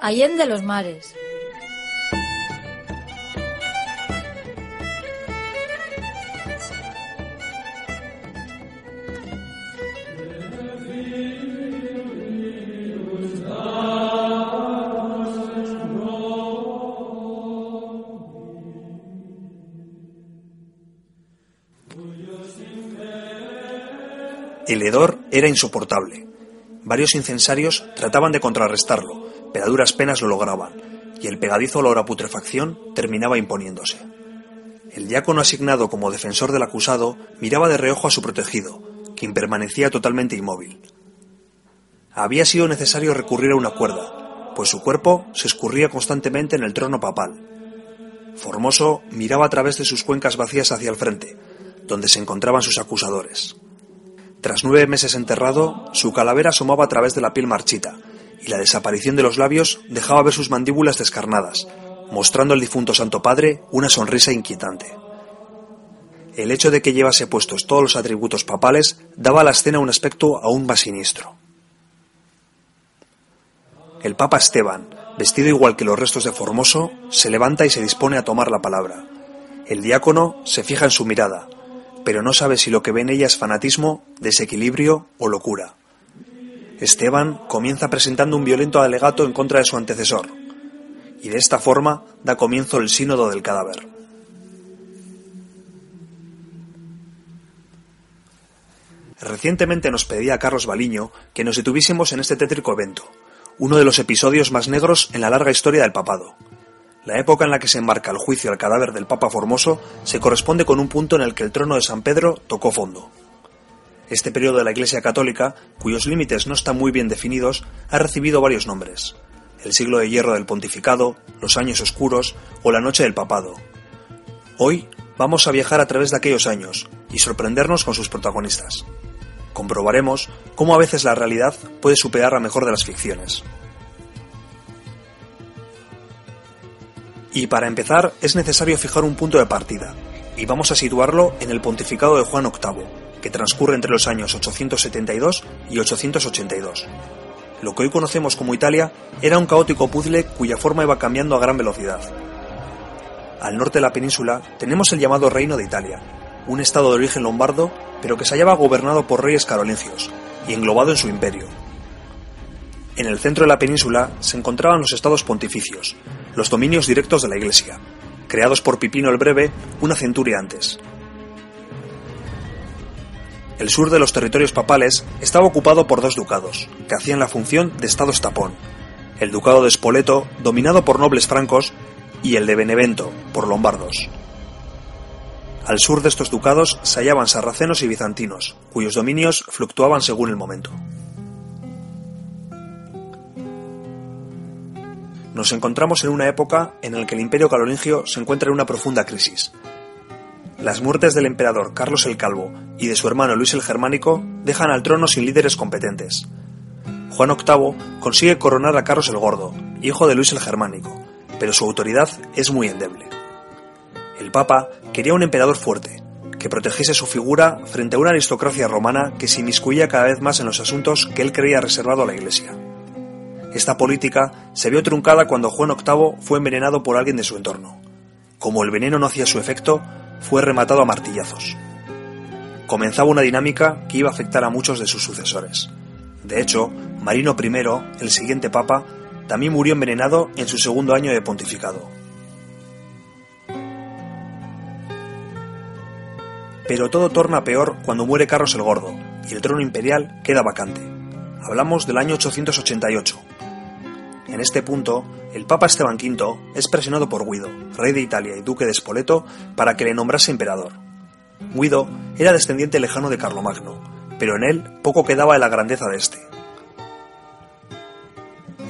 Allende los mares. El hedor era insoportable. Varios incensarios trataban de contrarrestarlo, pero a duras penas lo lograban, y el pegadizo olor a putrefacción terminaba imponiéndose. El diácono asignado como defensor del acusado miraba de reojo a su protegido, quien permanecía totalmente inmóvil. Había sido necesario recurrir a una cuerda, pues su cuerpo se escurría constantemente en el trono papal. Formoso miraba a través de sus cuencas vacías hacia el frente, donde se encontraban sus acusadores. Tras nueve meses enterrado, su calavera asomaba a través de la piel marchita, y la desaparición de los labios dejaba ver sus mandíbulas descarnadas, mostrando al difunto Santo Padre una sonrisa inquietante. El hecho de que llevase puestos todos los atributos papales daba a la escena un aspecto aún más siniestro. El Papa Esteban, vestido igual que los restos de Formoso, se levanta y se dispone a tomar la palabra. El diácono se fija en su mirada, pero no sabe si lo que ve en ella es fanatismo, desequilibrio o locura. Esteban comienza presentando un violento alegato en contra de su antecesor, y de esta forma da comienzo el sínodo del cadáver. Recientemente nos pedía Carlos Baliño que nos detuviésemos en este tétrico evento, uno de los episodios más negros en la larga historia del papado. La época en la que se enmarca el juicio al cadáver del Papa Formoso se corresponde con un punto en el que el trono de San Pedro tocó fondo. Este periodo de la Iglesia Católica, cuyos límites no están muy bien definidos, ha recibido varios nombres. El siglo de hierro del pontificado, los años oscuros o la noche del papado. Hoy vamos a viajar a través de aquellos años y sorprendernos con sus protagonistas. Comprobaremos cómo a veces la realidad puede superar la mejor de las ficciones. Y para empezar es necesario fijar un punto de partida, y vamos a situarlo en el pontificado de Juan VIII, que transcurre entre los años 872 y 882. Lo que hoy conocemos como Italia era un caótico puzzle cuya forma iba cambiando a gran velocidad. Al norte de la península tenemos el llamado Reino de Italia, un estado de origen lombardo, pero que se hallaba gobernado por reyes carolingios y englobado en su imperio. En el centro de la península se encontraban los estados pontificios, los dominios directos de la Iglesia, creados por Pipino el Breve una centuria antes. El sur de los territorios papales estaba ocupado por dos ducados, que hacían la función de estados tapón, el ducado de Spoleto, dominado por nobles francos, y el de Benevento, por lombardos. Al sur de estos ducados se hallaban sarracenos y bizantinos, cuyos dominios fluctuaban según el momento. nos encontramos en una época en la que el imperio carolingio se encuentra en una profunda crisis. Las muertes del emperador Carlos el Calvo y de su hermano Luis el Germánico dejan al trono sin líderes competentes. Juan VIII consigue coronar a Carlos el Gordo, hijo de Luis el Germánico, pero su autoridad es muy endeble. El Papa quería un emperador fuerte, que protegiese su figura frente a una aristocracia romana que se inmiscuía cada vez más en los asuntos que él creía reservado a la Iglesia. Esta política se vio truncada cuando Juan VIII fue envenenado por alguien de su entorno. Como el veneno no hacía su efecto, fue rematado a martillazos. Comenzaba una dinámica que iba a afectar a muchos de sus sucesores. De hecho, Marino I, el siguiente papa, también murió envenenado en su segundo año de pontificado. Pero todo torna peor cuando muere Carlos el Gordo y el trono imperial queda vacante. Hablamos del año 888, en este punto, el Papa Esteban V es presionado por Guido, rey de Italia y duque de Spoleto, para que le nombrase emperador. Guido era descendiente lejano de Carlomagno, pero en él poco quedaba de la grandeza de este.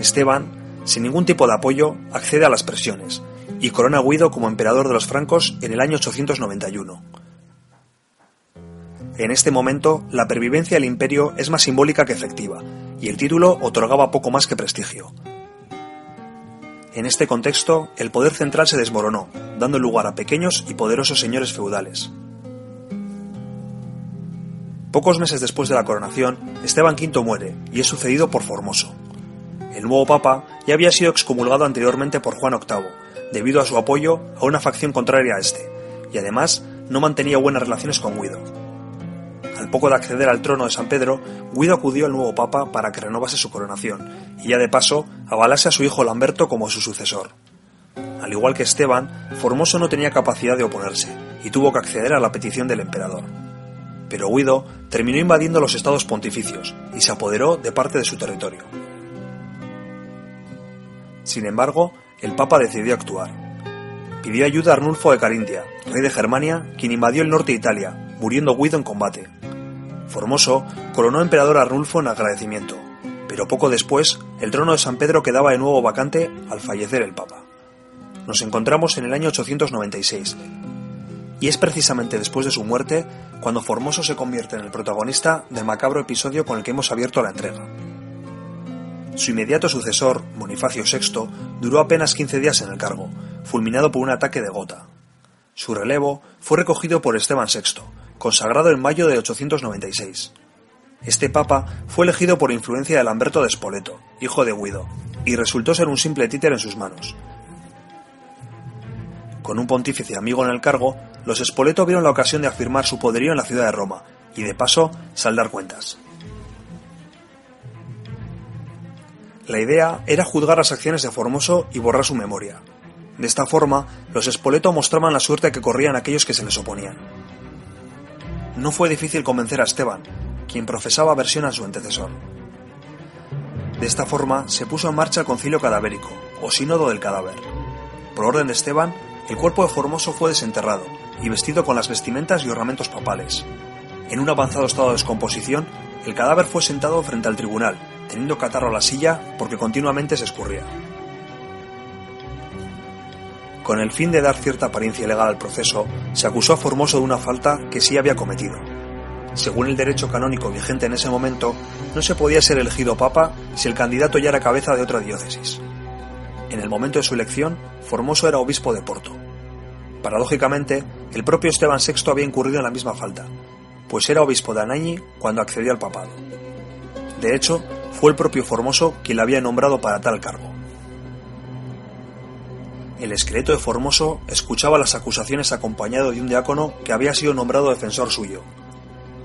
Esteban, sin ningún tipo de apoyo, accede a las presiones y corona a Guido como emperador de los francos en el año 891. En este momento, la pervivencia del imperio es más simbólica que efectiva, y el título otorgaba poco más que prestigio. En este contexto, el poder central se desmoronó, dando lugar a pequeños y poderosos señores feudales. Pocos meses después de la coronación, Esteban V muere y es sucedido por Formoso. El nuevo papa ya había sido excomulgado anteriormente por Juan VIII, debido a su apoyo a una facción contraria a este, y además no mantenía buenas relaciones con Guido. Al poco de acceder al trono de San Pedro, Guido acudió al nuevo papa para que renovase su coronación y ya de paso avalase a su hijo Lamberto como su sucesor. Al igual que Esteban, Formoso no tenía capacidad de oponerse y tuvo que acceder a la petición del emperador. Pero Guido terminó invadiendo los estados pontificios y se apoderó de parte de su territorio. Sin embargo, el Papa decidió actuar. Pidió ayuda a Arnulfo de Carintia, rey de Germania, quien invadió el norte de Italia, muriendo Guido en combate. Formoso coronó emperador a Arnulfo en agradecimiento, pero poco después el trono de San Pedro quedaba de nuevo vacante al fallecer el Papa. Nos encontramos en el año 896, y es precisamente después de su muerte cuando Formoso se convierte en el protagonista del macabro episodio con el que hemos abierto la entrega. Su inmediato sucesor, Bonifacio VI, duró apenas 15 días en el cargo, fulminado por un ataque de gota. Su relevo fue recogido por Esteban VI, consagrado en mayo de 896. Este papa fue elegido por influencia de Lamberto de Spoleto, hijo de Guido, y resultó ser un simple títer en sus manos. Con un pontífice amigo en el cargo, los Spoleto vieron la ocasión de afirmar su poderío en la ciudad de Roma y, de paso, saldar cuentas. La idea era juzgar las acciones de Formoso y borrar su memoria. De esta forma, los Spoleto mostraban la suerte que corrían aquellos que se les oponían. No fue difícil convencer a Esteban, quien profesaba versión a su antecesor. De esta forma se puso en marcha el concilio cadavérico, o sínodo del cadáver. Por orden de Esteban, el cuerpo de Formoso fue desenterrado y vestido con las vestimentas y ornamentos papales. En un avanzado estado de descomposición, el cadáver fue sentado frente al tribunal, teniendo catarro a la silla porque continuamente se escurría. Con el fin de dar cierta apariencia legal al proceso, se acusó a Formoso de una falta que sí había cometido. Según el derecho canónico vigente en ese momento, no se podía ser elegido papa si el candidato ya era cabeza de otra diócesis. En el momento de su elección, Formoso era obispo de Porto. Paradójicamente, el propio Esteban VI había incurrido en la misma falta, pues era obispo de Anañi cuando accedió al papado. De hecho, fue el propio Formoso quien la había nombrado para tal cargo. El esqueleto de Formoso escuchaba las acusaciones acompañado de un diácono que había sido nombrado defensor suyo.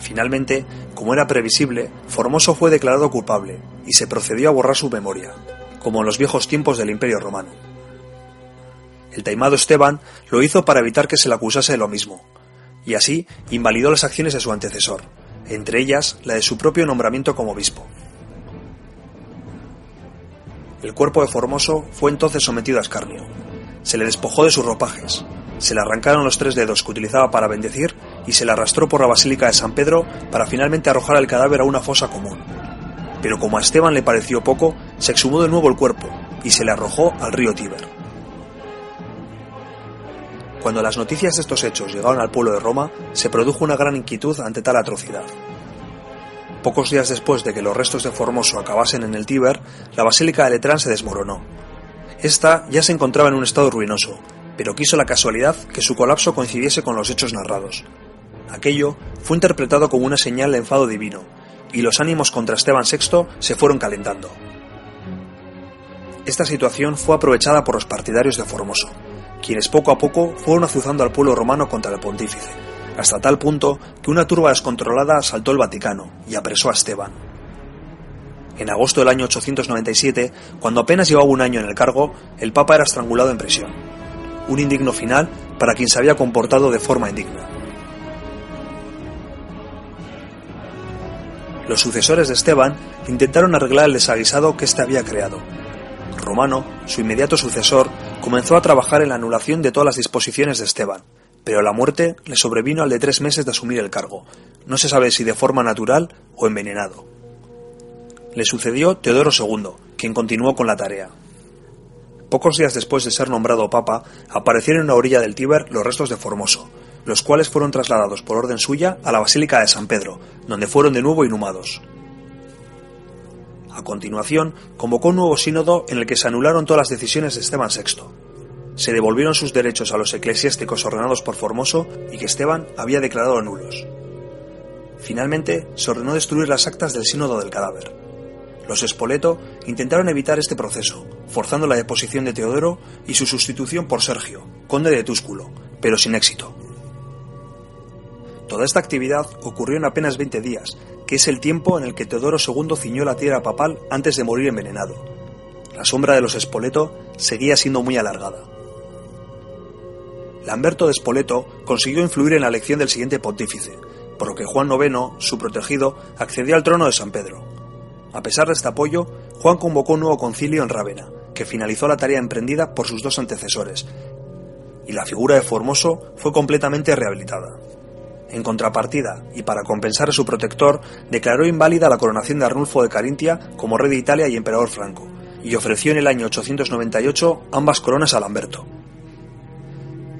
Finalmente, como era previsible, Formoso fue declarado culpable y se procedió a borrar su memoria, como en los viejos tiempos del Imperio Romano. El taimado Esteban lo hizo para evitar que se le acusase de lo mismo, y así invalidó las acciones de su antecesor, entre ellas la de su propio nombramiento como obispo. El cuerpo de Formoso fue entonces sometido a escarnio. Se le despojó de sus ropajes, se le arrancaron los tres dedos que utilizaba para bendecir y se le arrastró por la Basílica de San Pedro para finalmente arrojar el cadáver a una fosa común. Pero como a Esteban le pareció poco, se exhumó de nuevo el cuerpo y se le arrojó al río Tíber. Cuando las noticias de estos hechos llegaron al pueblo de Roma, se produjo una gran inquietud ante tal atrocidad. Pocos días después de que los restos de Formoso acabasen en el Tíber, la Basílica de Letrán se desmoronó. Esta ya se encontraba en un estado ruinoso, pero quiso la casualidad que su colapso coincidiese con los hechos narrados. Aquello fue interpretado como una señal de enfado divino, y los ánimos contra Esteban VI se fueron calentando. Esta situación fue aprovechada por los partidarios de Formoso, quienes poco a poco fueron azuzando al pueblo romano contra el pontífice, hasta tal punto que una turba descontrolada asaltó el Vaticano y apresó a Esteban. En agosto del año 897, cuando apenas llevaba un año en el cargo, el Papa era estrangulado en prisión. Un indigno final para quien se había comportado de forma indigna. Los sucesores de Esteban intentaron arreglar el desaguisado que éste había creado. Romano, su inmediato sucesor, comenzó a trabajar en la anulación de todas las disposiciones de Esteban, pero la muerte le sobrevino al de tres meses de asumir el cargo, no se sabe si de forma natural o envenenado. Le sucedió Teodoro II, quien continuó con la tarea. Pocos días después de ser nombrado papa, aparecieron en la orilla del Tíber los restos de Formoso, los cuales fueron trasladados por orden suya a la Basílica de San Pedro, donde fueron de nuevo inhumados. A continuación, convocó un nuevo sínodo en el que se anularon todas las decisiones de Esteban VI se devolvieron sus derechos a los eclesiásticos ordenados por Formoso y que Esteban había declarado nulos. Finalmente, se ordenó destruir las actas del sínodo del cadáver. Los Spoleto intentaron evitar este proceso, forzando la deposición de Teodoro y su sustitución por Sergio, conde de Túsculo, pero sin éxito. Toda esta actividad ocurrió en apenas 20 días, que es el tiempo en el que Teodoro II ciñó la tierra papal antes de morir envenenado. La sombra de los Spoleto seguía siendo muy alargada. Lamberto de Spoleto consiguió influir en la elección del siguiente pontífice, por lo que Juan IX, su protegido, accedió al trono de San Pedro. A pesar de este apoyo, Juan convocó un nuevo concilio en Rávena, que finalizó la tarea emprendida por sus dos antecesores, y la figura de Formoso fue completamente rehabilitada. En contrapartida, y para compensar a su protector, declaró inválida la coronación de Arnulfo de Carintia como rey de Italia y emperador franco, y ofreció en el año 898 ambas coronas a Lamberto.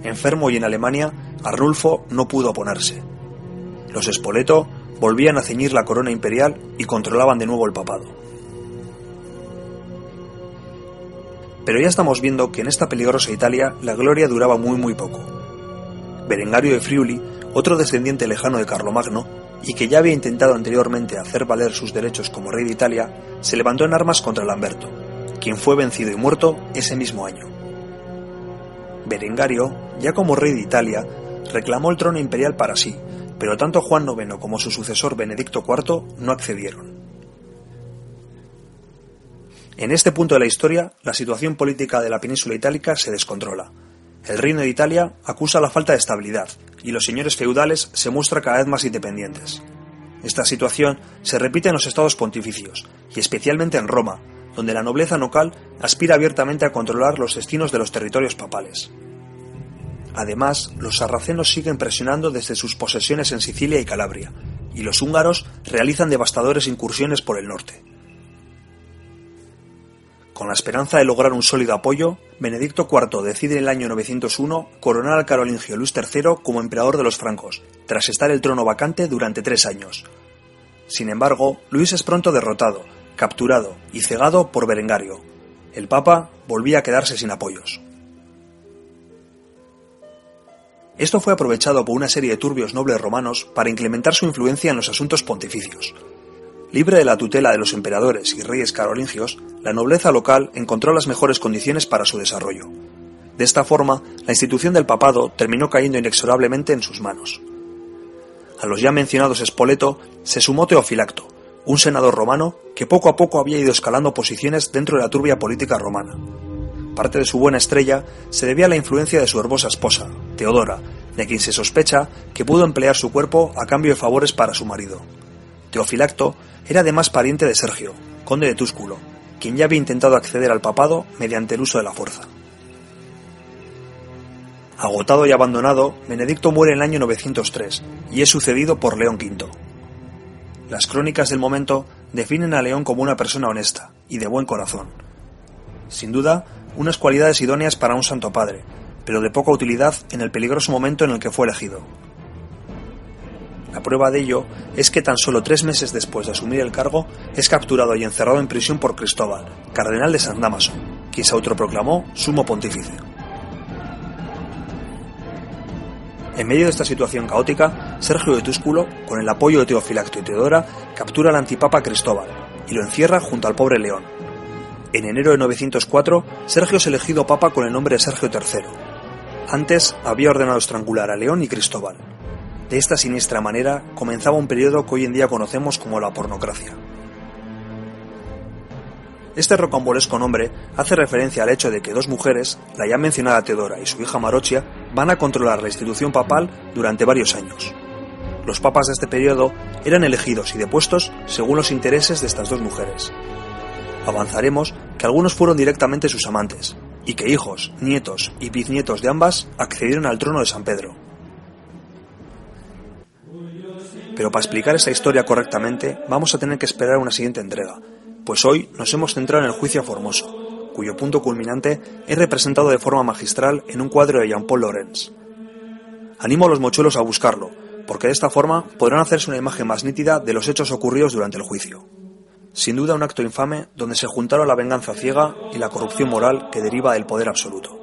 Enfermo y en Alemania, Arnulfo no pudo oponerse. Los Spoleto volvían a ceñir la corona imperial y controlaban de nuevo el papado. Pero ya estamos viendo que en esta peligrosa Italia la gloria duraba muy muy poco. Berengario de Friuli otro descendiente lejano de Carlomagno, y que ya había intentado anteriormente hacer valer sus derechos como rey de Italia, se levantó en armas contra Lamberto, quien fue vencido y muerto ese mismo año. Berengario, ya como rey de Italia, reclamó el trono imperial para sí, pero tanto Juan IX como su sucesor Benedicto IV no accedieron. En este punto de la historia, la situación política de la península itálica se descontrola, el reino de Italia acusa la falta de estabilidad y los señores feudales se muestran cada vez más independientes. Esta situación se repite en los estados pontificios, y especialmente en Roma, donde la nobleza local aspira abiertamente a controlar los destinos de los territorios papales. Además, los sarracenos siguen presionando desde sus posesiones en Sicilia y Calabria, y los húngaros realizan devastadores incursiones por el norte. Con la esperanza de lograr un sólido apoyo, Benedicto IV decide en el año 901 coronar al carolingio Luis III como emperador de los francos, tras estar el trono vacante durante tres años. Sin embargo, Luis es pronto derrotado, capturado y cegado por Berengario. El Papa volvía a quedarse sin apoyos. Esto fue aprovechado por una serie de turbios nobles romanos para incrementar su influencia en los asuntos pontificios. Libre de la tutela de los emperadores y reyes carolingios, la nobleza local encontró las mejores condiciones para su desarrollo. De esta forma, la institución del papado terminó cayendo inexorablemente en sus manos. A los ya mencionados Espoleto se sumó Teofilacto, un senador romano que poco a poco había ido escalando posiciones dentro de la turbia política romana. Parte de su buena estrella se debía a la influencia de su hermosa esposa, Teodora, de quien se sospecha que pudo emplear su cuerpo a cambio de favores para su marido. Teofilacto era además pariente de Sergio, conde de Túsculo, quien ya había intentado acceder al papado mediante el uso de la fuerza. Agotado y abandonado, Benedicto muere en el año 903 y es sucedido por León V. Las crónicas del momento definen a León como una persona honesta y de buen corazón. Sin duda, unas cualidades idóneas para un santo padre, pero de poca utilidad en el peligroso momento en el que fue elegido. La prueba de ello es que tan solo tres meses después de asumir el cargo es capturado y encerrado en prisión por Cristóbal, cardenal de San Damaso, quien se autoproclamó sumo pontífice. En medio de esta situación caótica, Sergio de Túsculo, con el apoyo de Teofilacto y Teodora, captura al antipapa Cristóbal y lo encierra junto al pobre León. En enero de 904, Sergio es elegido papa con el nombre de Sergio III. Antes había ordenado estrangular a León y Cristóbal, de esta siniestra manera comenzaba un periodo que hoy en día conocemos como la pornocracia. Este rocambolesco nombre hace referencia al hecho de que dos mujeres, la ya mencionada Teodora y su hija Marochia, van a controlar la institución papal durante varios años. Los papas de este periodo eran elegidos y depuestos según los intereses de estas dos mujeres. Avanzaremos que algunos fueron directamente sus amantes, y que hijos, nietos y bisnietos de ambas accedieron al trono de San Pedro, pero para explicar esta historia correctamente vamos a tener que esperar una siguiente entrega, pues hoy nos hemos centrado en el juicio Formoso, cuyo punto culminante es representado de forma magistral en un cuadro de Jean-Paul Laurens. Animo a los mochuelos a buscarlo, porque de esta forma podrán hacerse una imagen más nítida de los hechos ocurridos durante el juicio. Sin duda un acto infame donde se juntaron la venganza ciega y la corrupción moral que deriva del poder absoluto.